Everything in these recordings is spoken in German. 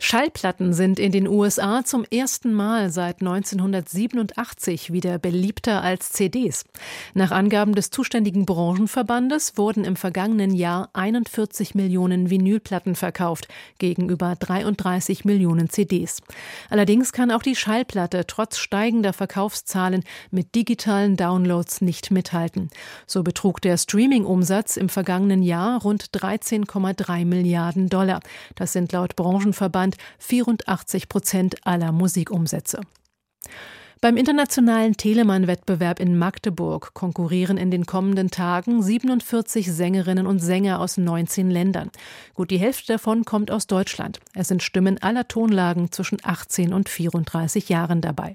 Schallplatten sind in den USA zum ersten Mal seit 1987 wieder beliebter als CDs. Nach Angaben des zuständigen Branchenverbandes wurden im vergangenen Jahr 41 Millionen Vinylplatten verkauft, gegenüber 33 Millionen CDs. Allerdings kann auch die Schallplatte trotz steigender Verkaufszahlen mit digitalen Downloads nicht mithalten. So betrug der Streaming-Umsatz im vergangenen Jahr rund 13,3 Milliarden Dollar. Das sind laut Branchenverband Deutschland 84 Prozent aller Musikumsätze. Beim internationalen Telemann-Wettbewerb in Magdeburg konkurrieren in den kommenden Tagen 47 Sängerinnen und Sänger aus 19 Ländern. Gut die Hälfte davon kommt aus Deutschland. Es sind Stimmen aller Tonlagen zwischen 18 und 34 Jahren dabei.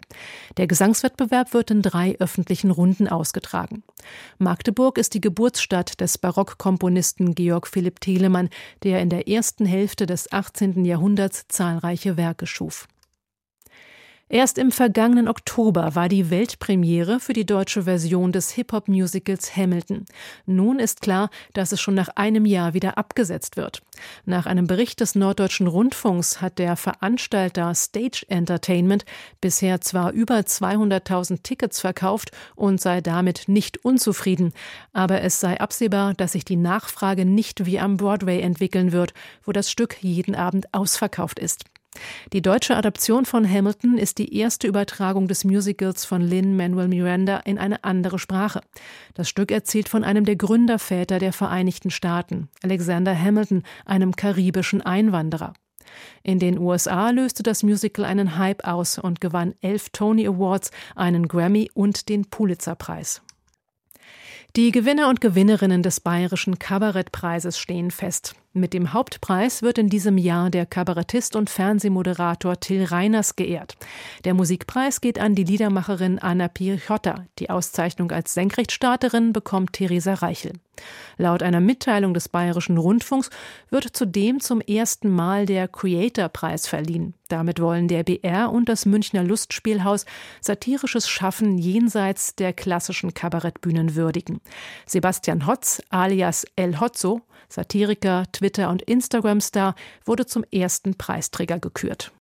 Der Gesangswettbewerb wird in drei öffentlichen Runden ausgetragen. Magdeburg ist die Geburtsstadt des Barockkomponisten Georg Philipp Telemann, der in der ersten Hälfte des 18. Jahrhunderts zahlreiche Werke schuf. Erst im vergangenen Oktober war die Weltpremiere für die deutsche Version des Hip-Hop-Musicals Hamilton. Nun ist klar, dass es schon nach einem Jahr wieder abgesetzt wird. Nach einem Bericht des Norddeutschen Rundfunks hat der Veranstalter Stage Entertainment bisher zwar über 200.000 Tickets verkauft und sei damit nicht unzufrieden, aber es sei absehbar, dass sich die Nachfrage nicht wie am Broadway entwickeln wird, wo das Stück jeden Abend ausverkauft ist. Die deutsche Adaption von Hamilton ist die erste Übertragung des Musicals von Lin-Manuel Miranda in eine andere Sprache. Das Stück erzählt von einem der Gründerväter der Vereinigten Staaten, Alexander Hamilton, einem karibischen Einwanderer. In den USA löste das Musical einen Hype aus und gewann elf Tony Awards, einen Grammy und den Pulitzerpreis. Die Gewinner und Gewinnerinnen des Bayerischen Kabarettpreises stehen fest. Mit dem Hauptpreis wird in diesem Jahr der Kabarettist und Fernsehmoderator Till Reiners geehrt. Der Musikpreis geht an die Liedermacherin Anna Pirchotta. Die Auszeichnung als Senkrechtstarterin bekommt Theresa Reichel. Laut einer Mitteilung des Bayerischen Rundfunks wird zudem zum ersten Mal der Creator-Preis verliehen. Damit wollen der BR und das Münchner Lustspielhaus satirisches Schaffen jenseits der klassischen Kabarettbühnen würdigen. Sebastian Hotz alias El Hotzo Satiriker, Twitter- und Instagram-Star, wurde zum ersten Preisträger gekürt.